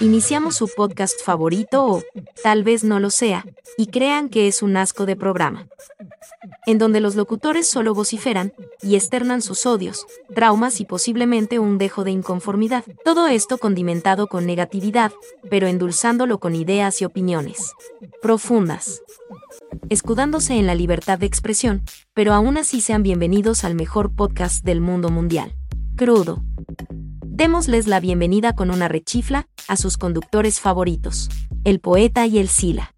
Iniciamos su podcast favorito o, tal vez no lo sea, y crean que es un asco de programa. En donde los locutores solo vociferan y externan sus odios, traumas y posiblemente un dejo de inconformidad. Todo esto condimentado con negatividad, pero endulzándolo con ideas y opiniones profundas. Escudándose en la libertad de expresión, pero aún así sean bienvenidos al mejor podcast del mundo mundial. Crudo. Démosles la bienvenida con una rechifla a sus conductores favoritos, el poeta y el Sila.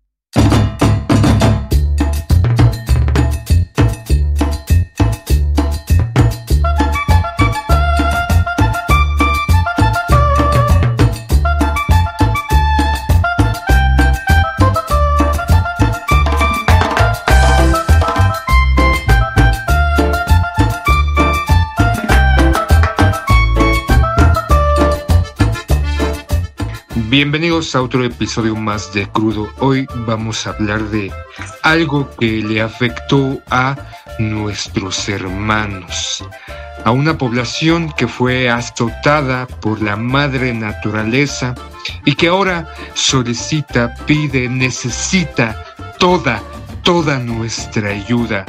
Bienvenidos a otro episodio más de Crudo. Hoy vamos a hablar de algo que le afectó a nuestros hermanos, a una población que fue azotada por la madre naturaleza y que ahora solicita, pide, necesita toda, toda nuestra ayuda,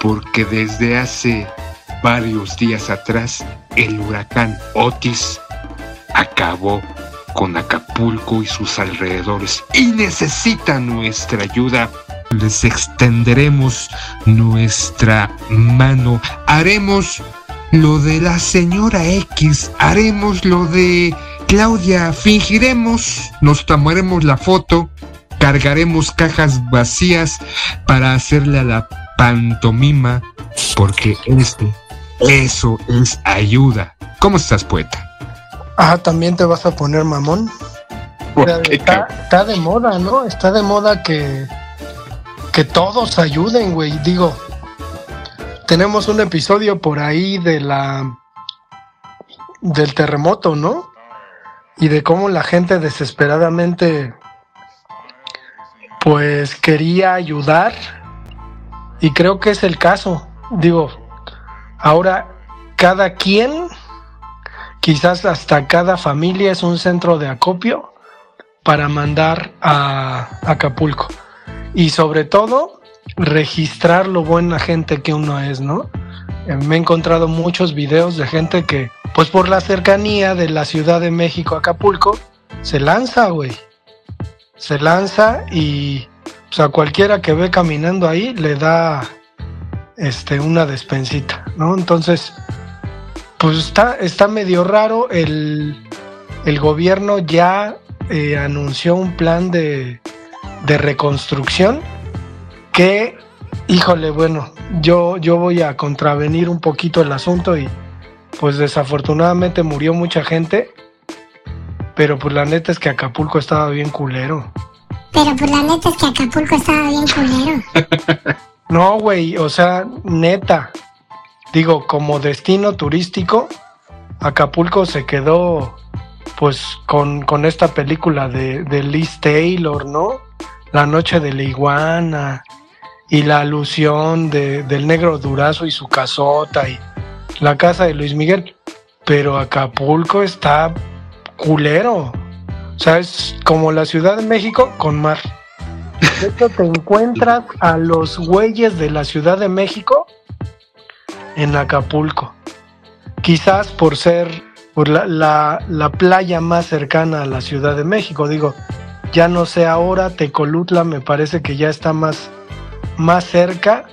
porque desde hace varios días atrás el huracán Otis acabó con Acapulco y sus alrededores y necesita nuestra ayuda. Les extenderemos nuestra mano. Haremos lo de la señora X. Haremos lo de Claudia. Fingiremos. Nos tomaremos la foto. Cargaremos cajas vacías para hacerle a la pantomima. Porque este, eso es ayuda. ¿Cómo estás, poeta? Ah, también te vas a poner mamón. Está, está, de moda, ¿no? Está de moda que, que todos ayuden, güey. Digo, tenemos un episodio por ahí de la del terremoto, ¿no? Y de cómo la gente desesperadamente pues quería ayudar. Y creo que es el caso. Digo, ahora cada quien Quizás hasta cada familia es un centro de acopio para mandar a Acapulco. Y sobre todo, registrar lo buena gente que uno es, ¿no? Eh, me he encontrado muchos videos de gente que, pues por la cercanía de la Ciudad de México a Acapulco, se lanza, güey. Se lanza y pues, a cualquiera que ve caminando ahí le da este, una despensita, ¿no? Entonces, pues está, está medio raro. El, gobierno ya eh, anunció un plan de, de reconstrucción que, híjole, bueno, yo, yo voy a contravenir un poquito el asunto y pues desafortunadamente murió mucha gente, pero pues la neta es que Acapulco estaba bien culero. Pero pues la neta es que Acapulco estaba bien culero. no, güey, o sea, neta, digo, como destino turístico, Acapulco se quedó pues con, esta película de, de, Liz Taylor, ¿no? La noche de la iguana y la alusión de, del negro durazo y su casota y la casa de Luis Miguel. Pero Acapulco está culero. O sea, es como la Ciudad de México con mar. De hecho, te encuentras a los güeyes de la Ciudad de México en Acapulco. Quizás por ser por la, la, playa más cercana a la Ciudad de México. Digo, ya no sé ahora, Tecolutla me parece que ya está más, más cerca,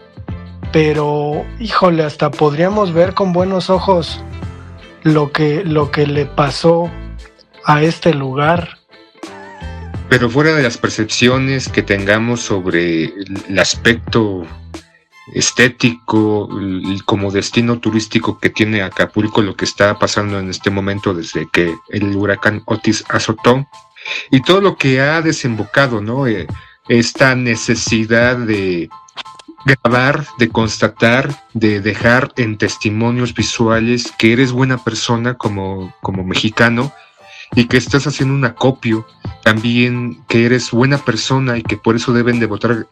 pero híjole, hasta podríamos ver con buenos ojos lo que, lo que le pasó a este lugar. Pero fuera de las percepciones que tengamos sobre el aspecto estético, como destino turístico que tiene Acapulco, lo que está pasando en este momento desde que el huracán Otis azotó y todo lo que ha desembocado, ¿no? Eh, esta necesidad de grabar, de constatar, de dejar en testimonios visuales que eres buena persona como, como mexicano y que estás haciendo un acopio, también que eres buena persona y que por eso deben de votar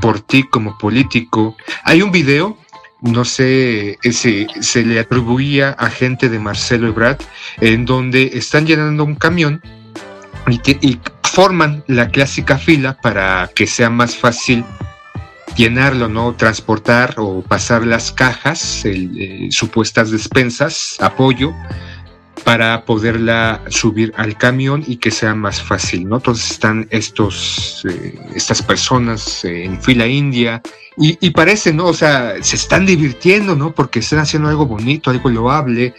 por ti como político. Hay un video, no sé, ese, se le atribuía a gente de Marcelo Ebrard, en donde están llenando un camión y, forman la clásica fila para que sea más fácil llenarlo, ¿no? Transportar o pasar las cajas, eh, supuestas despensas, apoyo, para poderla subir al camión y que sea más fácil, ¿no? Entonces están estos, eh, estas personas eh, en fila india y, parece, ¿no? O sea, se están divirtiendo, ¿no? Porque están haciendo algo bonito, algo loable,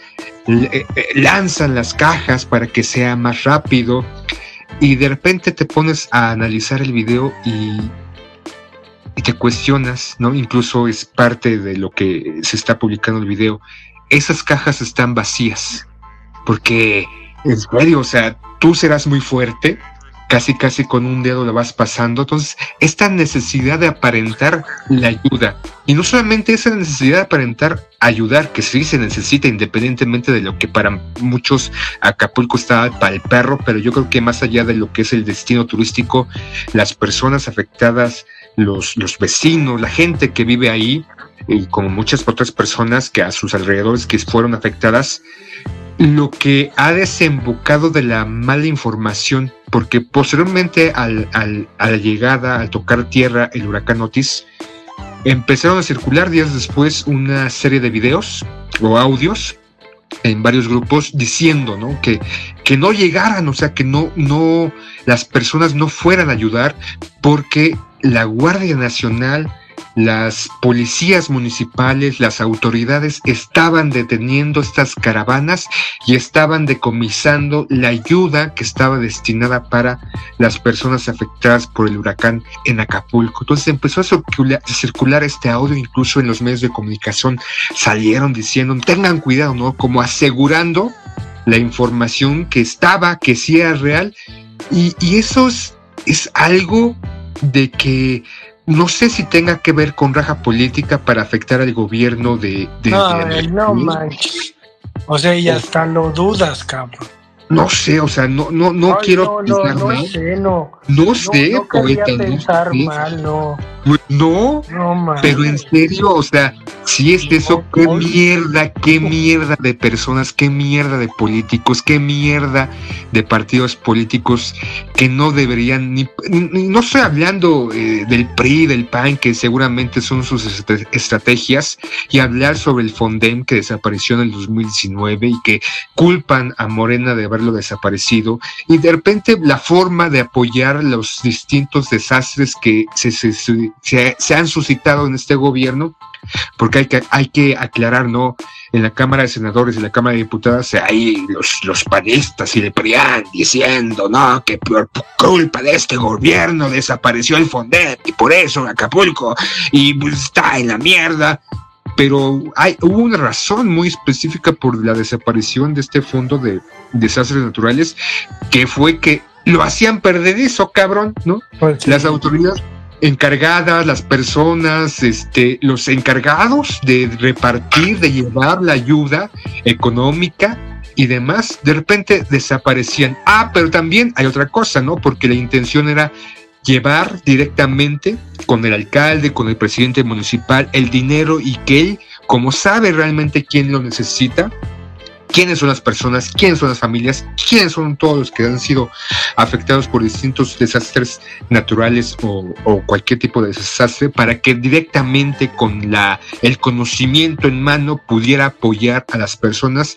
eh, lanzan las cajas para que sea más rápido y de repente te pones a analizar el video y te cuestionas, ¿no? Incluso es parte de lo que se está publicando el video. Esas cajas están vacías porque, en serio, o sea, tú serás muy fuerte, casi casi con un dedo lo vas pasando. Entonces, esta necesidad de aparentar la ayuda. Y no solamente esa necesidad de aparentar ayudar, que sí se necesita independientemente de lo que para muchos Acapulco está para el perro, pero yo creo que más allá de lo que es el destino turístico, las personas afectadas, los, los vecinos, la gente que vive ahí, y como muchas otras personas que a sus alrededores que fueron afectadas, lo que ha desembocado de la mala información, porque posteriormente al, a la llegada, al tocar tierra el huracán Otis, empezaron a circular días después una serie de videos o audios en varios grupos diciendo ¿no? que, que no llegaran, o sea, que no, no, las personas no fueran a ayudar porque la Guardia Nacional las policías municipales, las autoridades estaban deteniendo estas caravanas y estaban decomisando la ayuda que estaba destinada para las personas afectadas por el huracán en Acapulco. Entonces empezó a circular, este audio, incluso en los medios de comunicación salieron diciendo, tengan cuidado, ¿no? Como asegurando la información que estaba, que sí era real. Y, eso es algo de que no sé si tenga que ver con raja política para afectar al gobierno de... de no, no manches. O sea, y hasta lo dudas, cabrón. No sé, o sea, no, no, no quiero no, no, no sé, no. No sé, no, poeta. Pensar mal, no. No, pero en serio, o sea, si es eso, qué mierda, qué mierda de personas, qué mierda de políticos, qué mierda de partidos políticos que no deberían ni, no estoy hablando eh, del PRI, del PAN, que seguramente son sus estrategias, y hablar sobre el Fondem que desapareció en el 2019 y que culpan a Morena de haberlo desaparecido, y de repente la forma de apoyar los distintos desastres que se, se se, han suscitado en este gobierno, porque hay que, hay que aclarar, ¿no? En la Cámara de Senadores y la Cámara de Diputados hay los, los panistas y le PRIAN diciendo, ¿no? Que por culpa de este gobierno desapareció el Fondet y por eso Acapulco y pues, está en la mierda. Pero hay, hubo una razón muy específica por la desaparición de este fondo de desastres naturales, que fue que lo hacían perder eso, cabrón, ¿no? Pues Las autoridades encargadas, las personas, este, los encargados de repartir, de llevar la ayuda económica y demás, de repente desaparecían. Ah, pero también hay otra cosa, ¿no? Porque la intención era llevar directamente con el alcalde, con el presidente municipal, el dinero y que él, como sabe realmente quién lo necesita, quiénes son las personas, quiénes son las familias, quiénes son todos los que han sido afectados por distintos desastres naturales o, cualquier tipo de desastre para que directamente con la, el conocimiento en mano pudiera apoyar a las personas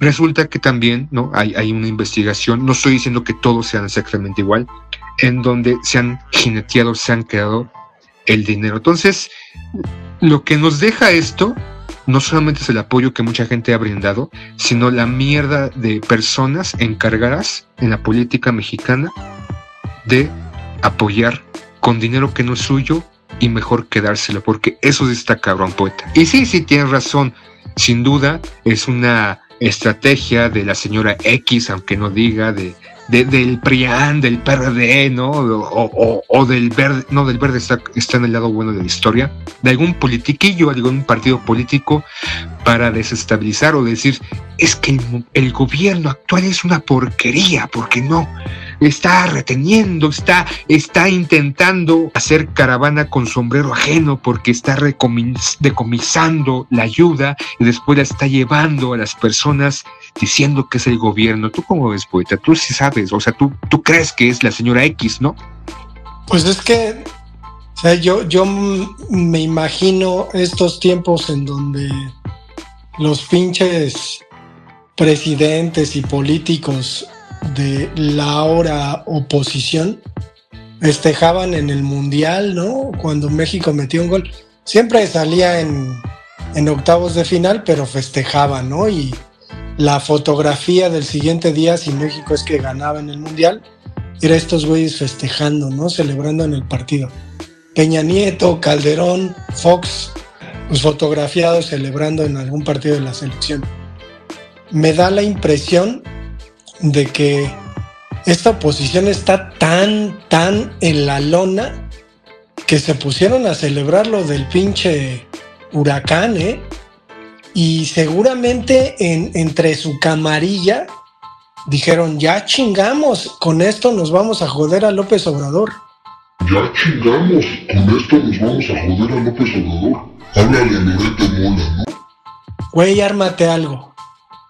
Resulta que también ¿no? hay, hay, una investigación, no estoy diciendo que todos sean exactamente igual, en donde se han jineteado, se han quedado el dinero. Entonces, lo que nos deja esto no solamente es el apoyo que mucha gente ha brindado, sino la mierda de personas encargadas en la política mexicana de apoyar con dinero que no es suyo y mejor quedárselo, porque eso sí está cabrón, poeta. Y sí, sí, tienes razón, sin duda es una estrategia de la señora X, aunque no diga, de del PRIAN, del PRD, ¿no? O, del verde, no, del verde está, en el lado bueno de la historia, de algún politiquillo, algún partido político para desestabilizar o decir, es que el, gobierno actual es una porquería, porque no, está reteniendo, está, está intentando hacer caravana con sombrero ajeno porque está decomisando la ayuda y después la está llevando a las personas diciendo que es el gobierno. ¿Tú cómo ves, poeta? Tú sí sabes, o sea, tú, tú crees que es la señora X, ¿no? Pues es que, o sea, yo, yo me imagino estos tiempos en donde los pinches presidentes y políticos de la ahora oposición festejaban en el Mundial, ¿no? Cuando México metió un gol. Siempre salía en, en octavos de final, pero festejaba, ¿no? Y la fotografía del siguiente día, si México es que ganaba en el Mundial, era estos güeyes festejando, ¿no? Celebrando en el partido. Peña Nieto, Calderón, Fox, pues fotografiados celebrando en algún partido de la selección. Me da la impresión de que esta oposición está tan, tan en la lona que se pusieron a celebrar lo del pinche huracán, ¿eh? Y seguramente en, entre su camarilla dijeron, ya chingamos, con esto nos vamos a joder a López Obrador. Ya chingamos, con esto nos vamos a joder a López Obrador. Háblale a Loret de Mola, ¿no? Güey, ármate algo.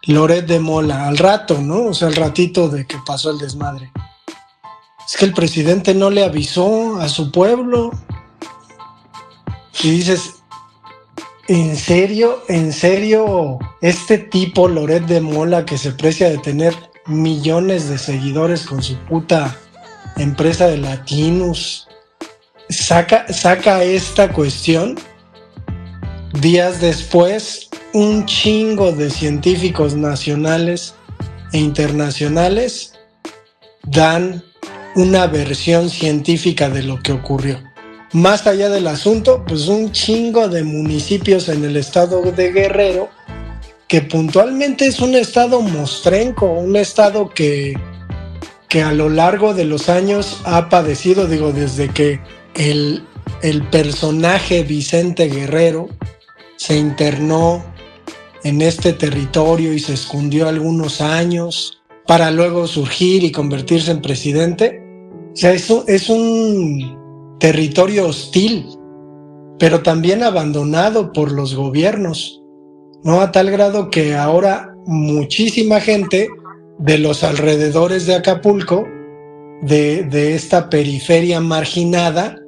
Loret de Mola, al rato, ¿no? O sea, al ratito de que pasó el desmadre. Es que el presidente no le avisó a su pueblo. Y dices, ¿en serio? ¿En serio? Este tipo, Loret de Mola, que se precia de tener millones de seguidores con su puta empresa de Latinus, saca, saca esta cuestión. Días después, un chingo de científicos nacionales e internacionales dan una versión científica de lo que ocurrió. Más allá del asunto, pues un chingo de municipios en el estado de Guerrero que puntualmente es un estado mostrenco, un estado que, que a lo largo de los años ha padecido, digo, desde que el, el personaje Vicente Guerrero se internó en este territorio y se escondió algunos años para luego surgir y convertirse en presidente. O sea, eso es un territorio hostil, pero también abandonado por los gobiernos. ¿no? A tal grado que ahora muchísima gente de los alrededores de Acapulco, de, esta periferia marginada,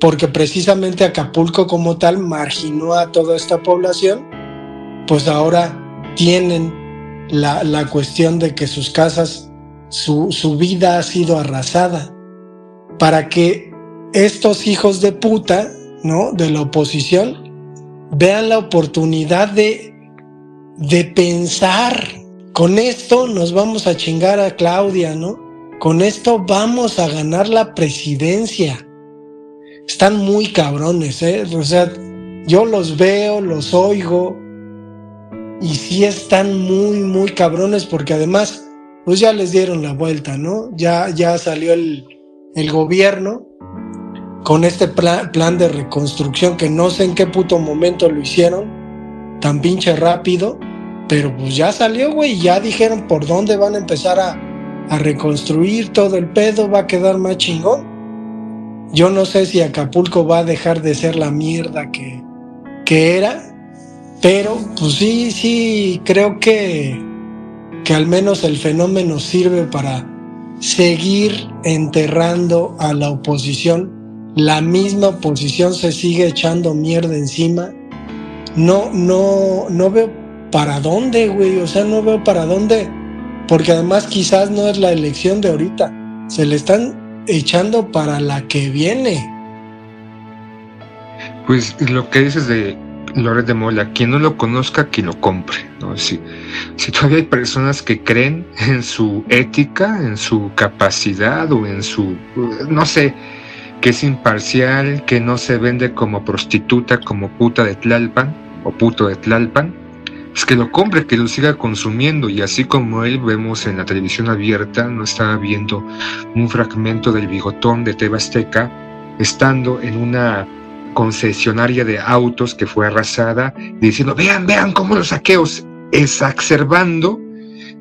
porque precisamente Acapulco como tal marginó a toda esta población, pues ahora tienen la, la cuestión de que sus casas, su, su vida ha sido arrasada, para que estos hijos de puta, ¿no? De la oposición, vean la oportunidad de, de pensar, con esto nos vamos a chingar a Claudia, ¿no? Con esto vamos a ganar la presidencia. Están muy cabrones, ¿eh? O sea, yo los veo, los oigo, y sí están muy, muy cabrones porque además, pues ya les dieron la vuelta, ¿no? Ya, ya salió el, el gobierno con este plan, de reconstrucción que no sé en qué puto momento lo hicieron, tan pinche rápido, pero pues ya salió, güey, ya dijeron por dónde van a empezar a, a reconstruir todo el pedo, va a quedar más chingón. Yo no sé si Acapulco va a dejar de ser la mierda que, que era, pero pues sí, sí, creo que, que al menos el fenómeno sirve para seguir enterrando a la oposición la misma oposición se sigue echando mierda encima. No, no, no veo para dónde, güey. O sea, no veo para dónde. Porque además quizás no es la elección de ahorita. Se le están echando para la que viene. Pues lo que dices de Loret de Mola, quien no lo conozca, que lo compre. ¿no? Si, si todavía hay personas que creen en su ética, en su capacidad o en su, no sé, que es imparcial, que no se vende como prostituta, como puta de Tlalpan o puto de Tlalpan, pues que lo compre, que lo siga consumiendo. Y así como él vemos en la televisión abierta, no estaba viendo un fragmento del bigotón de Tebasteca, estando en una concesionaria de autos que fue arrasada, diciendo, vean, vean cómo los saqueos, exacerbando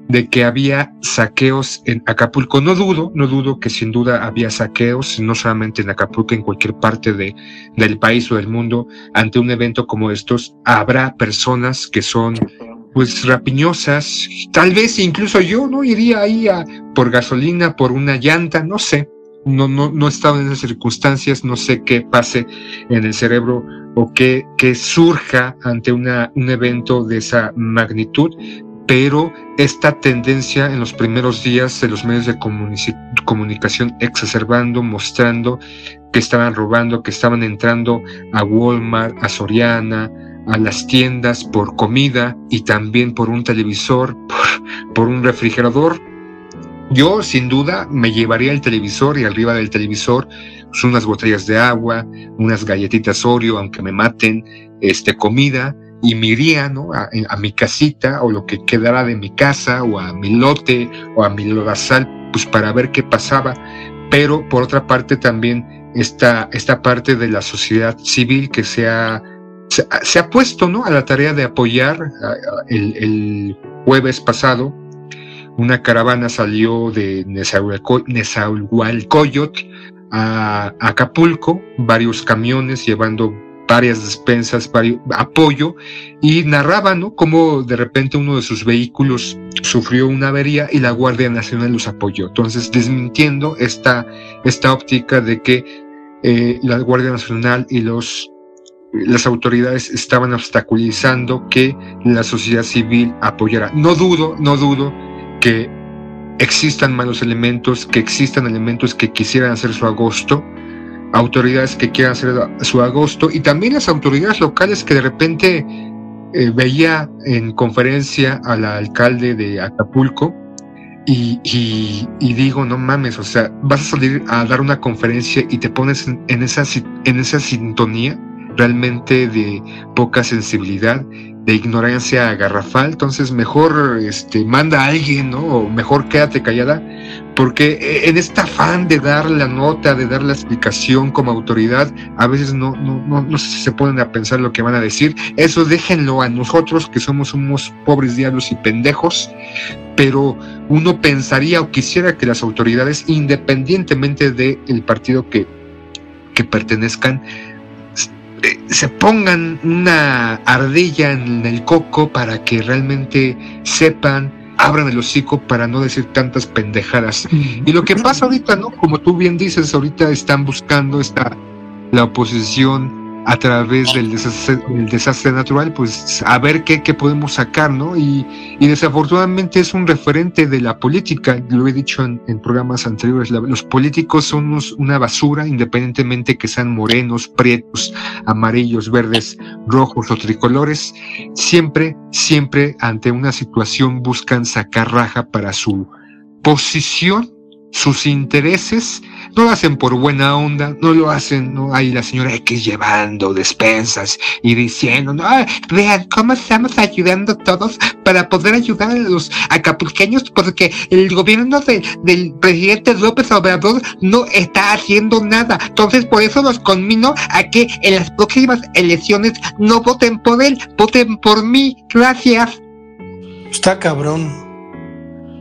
de que había saqueos en Acapulco. No dudo, no dudo que sin duda había saqueos, no solamente en Acapulco, en cualquier parte de, del país o del mundo, ante un evento como estos, habrá personas que son pues rapiñosas, tal vez incluso yo, ¿no? Iría ahí a, por gasolina, por una llanta, no sé, no, no, no he estado en esas circunstancias, no sé qué pase en el cerebro o qué, qué surja ante una, un evento de esa magnitud, pero esta tendencia en los primeros días de los medios de comunicación exacerbando, mostrando que estaban robando, que estaban entrando a Walmart, a Soriana, a las tiendas por comida y también por un televisor, por, un refrigerador. Yo sin duda me llevaría el televisor y arriba del televisor pues, unas botellas de agua, unas galletitas Oreo, aunque me maten, este, comida, y me iría ¿no? a, mi casita o lo que quedara de mi casa o a mi lote o a mi lodazal, pues para ver qué pasaba. Pero por otra parte también esta, esta parte de la sociedad civil que se ha se, ha puesto ¿no? a la tarea de apoyar. El, jueves pasado, una caravana salió de Nezahualcóyotl a, Acapulco, varios camiones llevando varias despensas, varios, apoyo, y narraban ¿no? cómo de repente uno de sus vehículos sufrió una avería y la Guardia Nacional los apoyó. Entonces, desmintiendo esta, esta óptica de que eh, la Guardia Nacional y los las autoridades estaban obstaculizando que la sociedad civil apoyara. No dudo, no dudo que existan malos elementos, que existan elementos que quisieran hacer su agosto, autoridades que quieran hacer su agosto y también las autoridades locales que de repente eh, veía en conferencia al alcalde de Acapulco y, digo, no mames, o sea, vas a salir a dar una conferencia y te pones en esa, en esa sintonía realmente de poca sensibilidad, de ignorancia garrafal, entonces mejor este, manda a alguien, ¿no? O mejor quédate callada, porque en este afán de dar la nota, de dar la explicación como autoridad, a veces no, no, no, no se ponen a pensar lo que van a decir. Eso déjenlo a nosotros, que somos unos pobres diablos y pendejos, pero uno pensaría o quisiera que las autoridades, independientemente del partido que, que pertenezcan, se pongan una ardilla en el coco para que realmente sepan, abran el hocico para no decir tantas pendejadas. Y lo que pasa ahorita, ¿no? Como tú bien dices, ahorita están buscando esta la oposición a través del desastre, natural, pues a ver qué, qué podemos sacar, ¿no? Y, y, desafortunadamente es un referente de la política, lo he dicho en, programas anteriores, los políticos son una basura, independientemente que sean morenos, prietos, amarillos, verdes, rojos o tricolores, siempre, siempre ante una situación buscan sacar raja para su posición, sus intereses no lo hacen por buena onda, no lo hacen, no hay la señora X llevando despensas y diciendo, no, vean cómo estamos ayudando todos para poder ayudar a los acapulqueños porque el gobierno del presidente López Obrador no está haciendo nada. Entonces por eso los conmino a que en las próximas elecciones no voten por él, voten por mí. Gracias. Está cabrón.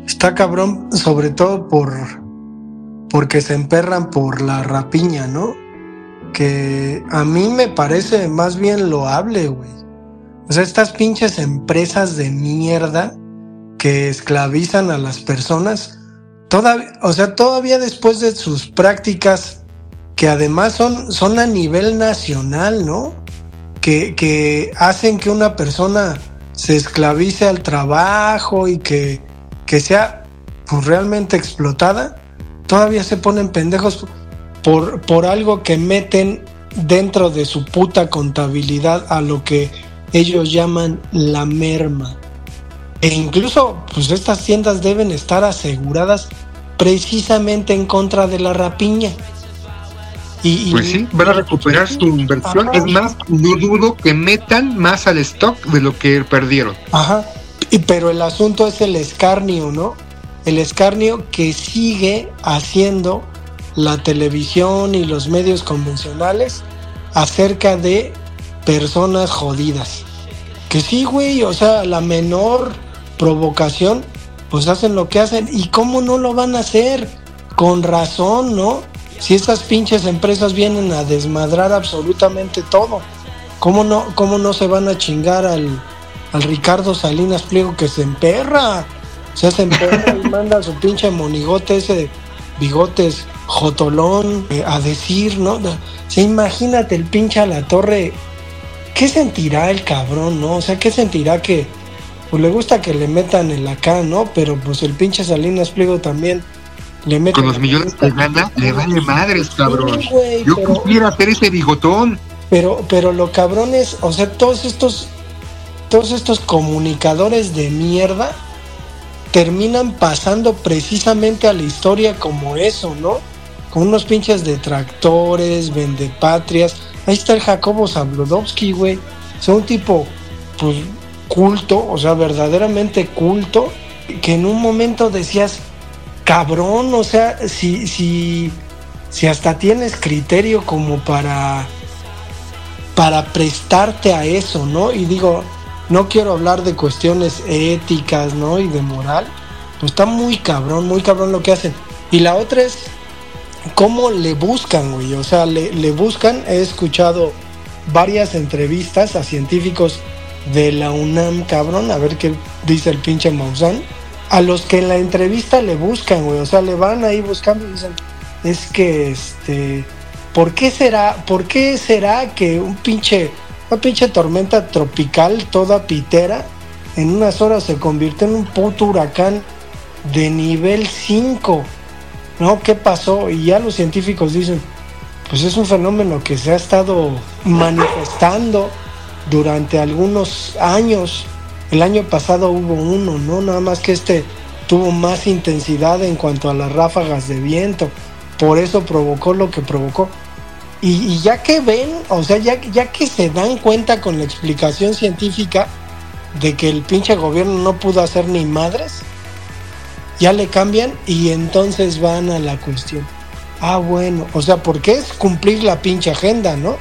Está cabrón sobre todo por porque se emperran por la rapiña, ¿no? Que a mí me parece más bien loable, güey. O sea, estas pinches empresas de mierda que esclavizan a las personas, todavía, o sea, todavía después de sus prácticas, que además son, son a nivel nacional, ¿no? Que, que hacen que una persona se esclavice al trabajo y que, que sea pues, realmente explotada todavía se ponen pendejos por, por algo que meten dentro de su puta contabilidad a lo que ellos llaman la merma. E incluso, pues estas tiendas deben estar aseguradas precisamente en contra de la rapiña. Y, pues sí, van a recuperar su inversión. Es más, no dudo que metan más al stock de lo que perdieron. Ajá. Y, pero el asunto es el escarnio, ¿no? El escarnio que sigue haciendo la televisión y los medios convencionales acerca de personas jodidas. Que sí, güey, o sea, la menor provocación, pues hacen lo que hacen. ¿Y cómo no lo van a hacer? Con razón, ¿no? Si estas pinches empresas vienen a desmadrar absolutamente todo, ¿cómo no, cómo no se van a chingar al, al Ricardo Salinas Pliego que se emperra? Se hace emperra y manda a su pinche monigote ese de bigotes jotolón eh, a decir, ¿no? O imagínate el pinche a la torre. ¿Qué sentirá el cabrón, no? O sea, ¿qué sentirá que pues le gusta que le metan el acá, ¿no? Pero pues el pinche Salinas Pliego también le mete. Con los millones que gana, le vale madres, cabrón. Yo quisiera hacer ese bigotón. Pero, pero lo cabrón es, o sea, todos estos, todos estos comunicadores de mierda terminan pasando precisamente a la historia como eso, ¿no? Con unos pinches detractores, vendepatrias. Ahí está el Jacobo Zabludovsky, güey. O sea, un tipo, pues, culto, o sea, verdaderamente culto, que en un momento decías, cabrón, o sea, si, si, si hasta tienes criterio como para, para prestarte a eso, ¿no? Y digo, no quiero hablar de cuestiones éticas, ¿no? Y de moral. Pues está muy cabrón, muy cabrón lo que hacen. Y la otra es cómo le buscan, güey. O sea, le, le buscan. He escuchado varias entrevistas a científicos de la UNAM, cabrón, a ver qué dice el pinche Maussan. A los que en la entrevista le buscan, güey. O sea, le van ahí buscando y dicen, es que este. ¿Por qué será? ¿Por qué será que un pinche una pinche tormenta tropical toda pitera en unas horas se convirtió en un puto huracán de nivel 5. ¿No? ¿Qué pasó? Y ya los científicos dicen, pues es un fenómeno que se ha estado manifestando durante algunos años. El año pasado hubo uno, ¿no? Nada más que este tuvo más intensidad en cuanto a las ráfagas de viento. Por eso provocó lo que provocó. Y, ya que ven, o sea, ya, que se dan cuenta con la explicación científica de que el pinche gobierno no pudo hacer ni madres, ya le cambian y entonces van a la cuestión. Ah, bueno, o sea, porque es cumplir la pinche agenda, ¿no?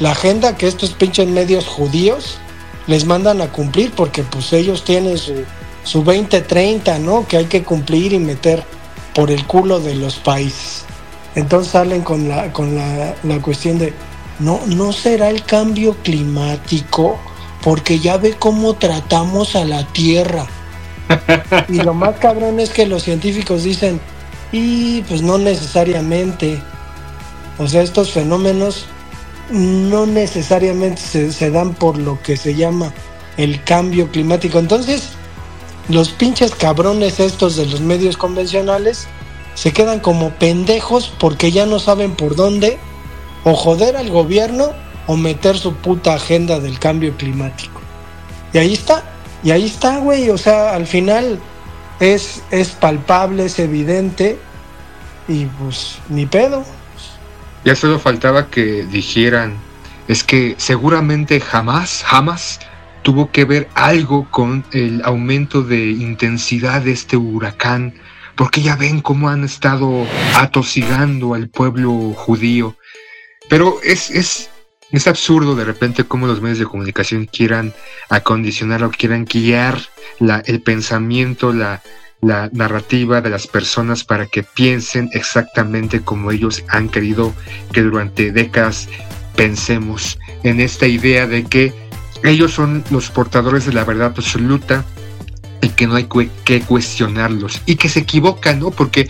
La agenda que estos pinches medios judíos les mandan a cumplir porque pues ellos tienen su, su 2030, ¿no? Que hay que cumplir y meter por el culo de los países. Entonces salen con la, con la, cuestión de, no, no será el cambio climático, porque ya ve cómo tratamos a la Tierra. y lo más cabrón es que los científicos dicen, y pues no necesariamente. O sea, estos fenómenos no necesariamente se, se, dan por lo que se llama el cambio climático. Entonces, los pinches cabrones estos de los medios convencionales se quedan como pendejos porque ya no saben por dónde o joder al gobierno o meter su puta agenda del cambio climático. Y ahí está, y ahí está, güey, o sea, al final es, es palpable, es evidente y pues ni pedo. Ya solo faltaba que dijeran, es que seguramente jamás, jamás tuvo que ver algo con el aumento de intensidad de este huracán porque ya ven cómo han estado atosigando al pueblo judío. Pero es, es, es absurdo de repente cómo los medios de comunicación quieran acondicionar o quieran guiar el pensamiento, la, la narrativa de las personas para que piensen exactamente como ellos han querido que durante décadas pensemos en esta idea de que ellos son los portadores de la verdad absoluta y que no hay que cuestionarlos y que se equivocan, ¿no? Porque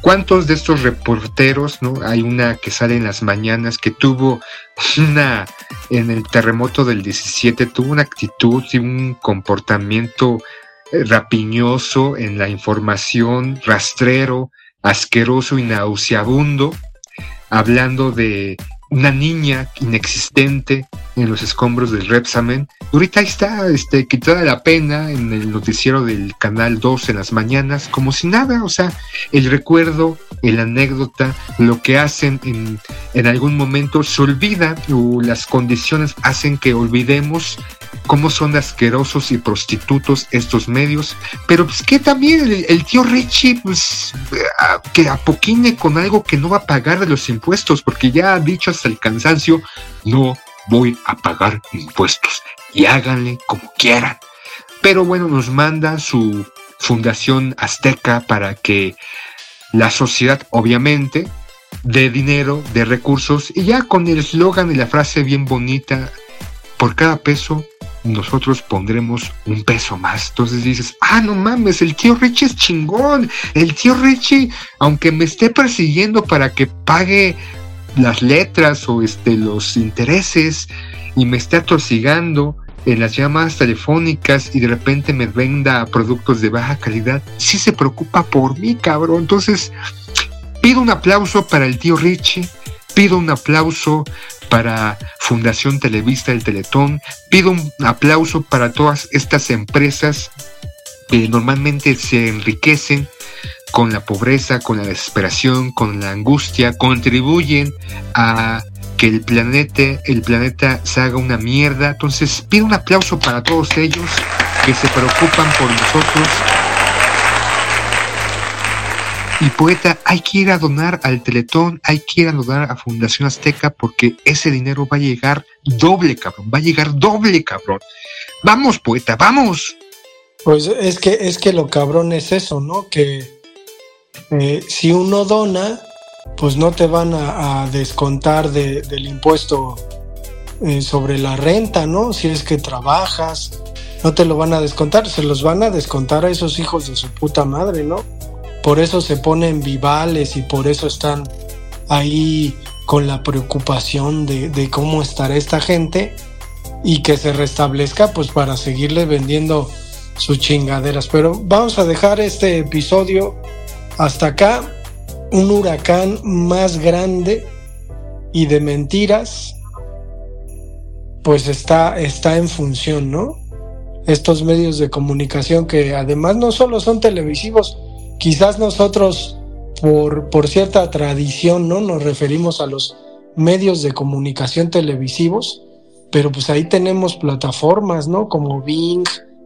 cuántos de estos reporteros, ¿no? Hay una que sale en las mañanas que tuvo una, en el terremoto del 17, tuvo una actitud y un comportamiento eh, rapiñoso en la información, rastrero, asqueroso y nauseabundo, hablando de una niña inexistente en los escombros del Repsamen. Ahorita está este, quitada la pena en el noticiero del Canal 2 en las mañanas, como si nada, o sea, el recuerdo, la anécdota, lo que hacen en, en algún momento se olvida o las condiciones hacen que olvidemos cómo son asquerosos y prostitutos estos medios, pero pues que también el, tío Richie, pues que apoquine con algo que no va a pagar de los impuestos, porque ya ha dicho hasta el cansancio, no voy a pagar impuestos y háganle como quieran. Pero bueno, nos manda su Fundación Azteca para que la sociedad, obviamente, dé dinero, de recursos, y ya con el eslogan y la frase bien bonita, por cada peso nosotros pondremos un peso más. Entonces dices, ah, no mames, el tío Richie es chingón. El tío Richie, aunque me esté persiguiendo para que pague las letras o este, los intereses y me esté atosigando en las llamadas telefónicas y de repente me venda productos de baja calidad, sí se preocupa por mí, cabrón. Entonces, pido un aplauso para el tío Richie, pido un aplauso para Fundación Televista del Teletón. Pido un aplauso para todas estas empresas que normalmente se enriquecen con la pobreza, con la desesperación, con la angustia, contribuyen a que el planeta, el planeta se haga una mierda. Entonces pido un aplauso para todos ellos que se preocupan por nosotros y poeta, hay que ir a donar al Teletón, hay que ir a donar a Fundación Azteca porque ese dinero va a llegar doble, cabrón, va a llegar doble, cabrón. Vamos, poeta, vamos. Pues es que es que lo cabrón es eso, ¿no? Que eh, si uno dona, pues no te van a, descontar del impuesto eh, sobre la renta, ¿no? Si es que trabajas, no te lo van a descontar, se los van a descontar a esos hijos de su puta madre, ¿no? por eso se ponen vivales y por eso están ahí con la preocupación de, cómo estará esta gente y que se restablezca pues para seguirle vendiendo sus chingaderas. Pero vamos a dejar este episodio hasta acá. Un huracán más grande y de mentiras pues está, está en función, ¿no? Estos medios de comunicación que además no solo son televisivos, quizás nosotros por, por cierta tradición, ¿no? Nos referimos a los medios de comunicación televisivos, pero pues ahí tenemos plataformas, ¿no? Como Bing,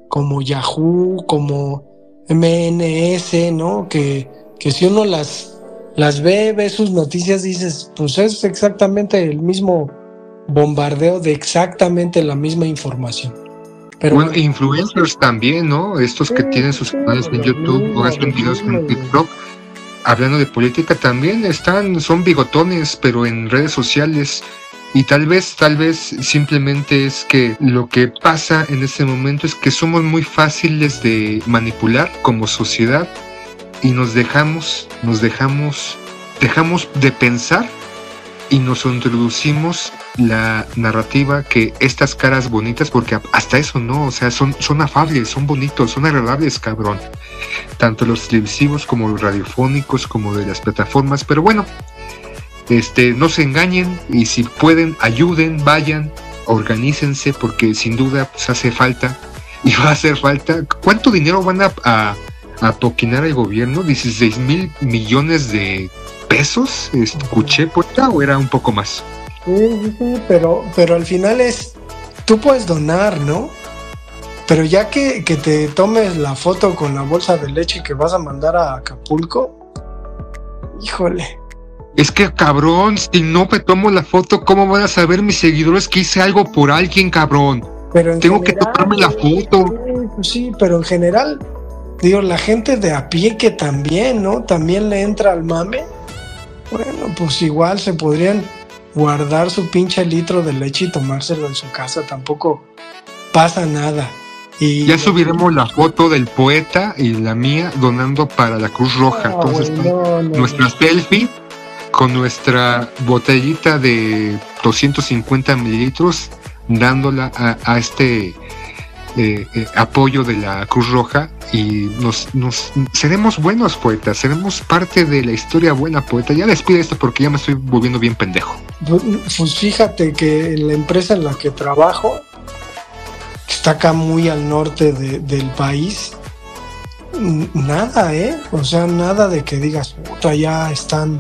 como Yahoo, como MNS, ¿no? Que, que si uno las, las ve, ve sus noticias, dices, pues es exactamente el mismo bombardeo de exactamente la misma información bueno, influencers también, ¿no? Estos que tienen sus canales en YouTube o hacen videos en TikTok. Hablando de política también están, son bigotones, pero en redes sociales. Y tal vez, tal vez simplemente es que lo que pasa en este momento es que somos muy fáciles de manipular como sociedad y nos dejamos, nos dejamos, dejamos de pensar y nos introducimos la narrativa que estas caras bonitas, porque hasta eso no, o sea, son, son afables, son bonitos, son agradables, cabrón. Tanto los televisivos como los radiofónicos, como de las plataformas, pero bueno, este, no se engañen y si pueden, ayuden, vayan, organícense, porque sin duda pues, hace falta y va a hacer falta. ¿Cuánto dinero van a, a, toquinar el gobierno? 16 mil millones de pesos, escuché, puerta o era un poco más? Sí, sí, sí, pero, pero al final es, tú puedes donar, ¿no? Pero ya que, que te tomes la foto con la bolsa de leche que vas a mandar a Acapulco, híjole. Es que cabrón, si no me tomo la foto, ¿cómo van a saber mis seguidores que hice algo por alguien, cabrón? Pero Tengo que tomarme la foto. Pues sí, pero en general, digo, la gente de a pie que también, ¿no? También le entra al mame bueno, pues igual se podrían guardar su pinche litro de leche y tomárselo en su casa, tampoco pasa nada. Y ya subiremos la foto del poeta y la mía donando para la Cruz Roja. Ah, Entonces, nuestra selfie con nuestra botellita de 250 mililitros dándola a este eh, eh, apoyo de la Cruz Roja y nos, seremos buenos poetas, seremos parte de la historia buena poeta. Ya les pido esto porque ya me estoy volviendo bien pendejo. Pues, fíjate que la empresa en la que trabajo, está acá muy al norte del país, nada, ¿eh? O sea, nada de que digas, puta, ya están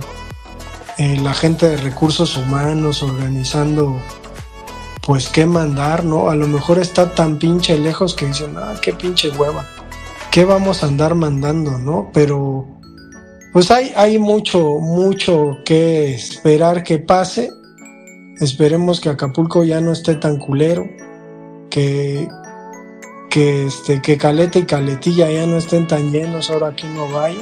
eh, la gente de recursos humanos organizando pues qué mandar, ¿no? A lo mejor está tan pinche lejos que dicen, ah, qué pinche hueva, ¿qué vamos a andar mandando, no? Pero pues hay, hay mucho, mucho que esperar que pase. Esperemos que Acapulco ya no esté tan culero, que, que este que Caleta y Caletilla ya no estén tan llenos ahora aquí no vaya.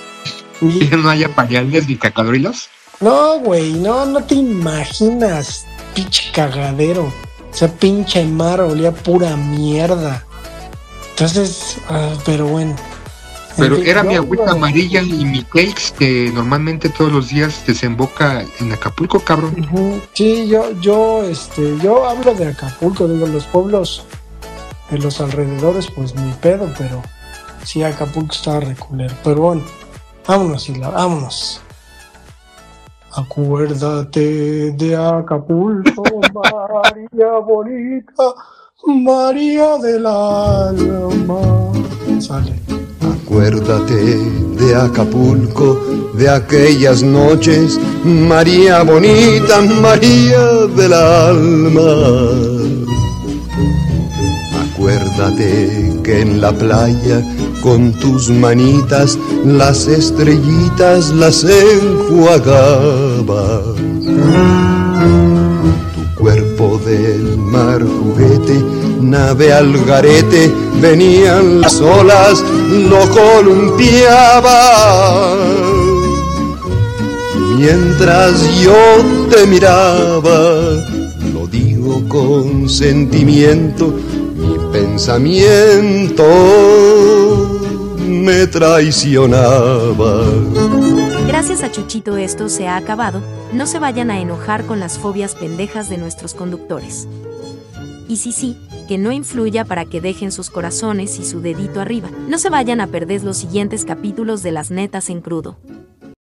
¿Y no haya pañales ni cacadrilos? No, güey, no, no te imaginas, pinche cagadero. O sea, pinche mar olía pura mierda. Entonces, ah, pero bueno. Pero En fin, era mi agüita amarilla y mi cakes que normalmente todos los días desemboca en Acapulco, cabrón. Ujú, Sí, yo, yo, este, yo hablo de Acapulco, digo, los pueblos de los alrededores, pues mi pedo, pero sí, Acapulco estaba reculero. Pero bueno, vámonos, Isla, vámonos. Acuérdate de Acapulco, María bonita, María del alma. Sale. Acuérdate de Acapulco, de aquellas noches, María bonita, María del alma. Acuérdate que en la playa, con tus manitas, las estrellitas las enjuagabas. Tu cuerpo del mar juguete, nave al garete, venían las olas, lo columpiaba. Mientras yo te miraba, lo digo con sentimiento, mi pensamiento me traicionaba. Gracias a Chuchito esto se ha acabado, no se vayan a enojar con las fobias pendejas de nuestros conductores. Y sí, sí, que no influya para que dejen sus corazones y su dedito arriba. No se vayan a perder los siguientes capítulos de Las Netas en Crudo.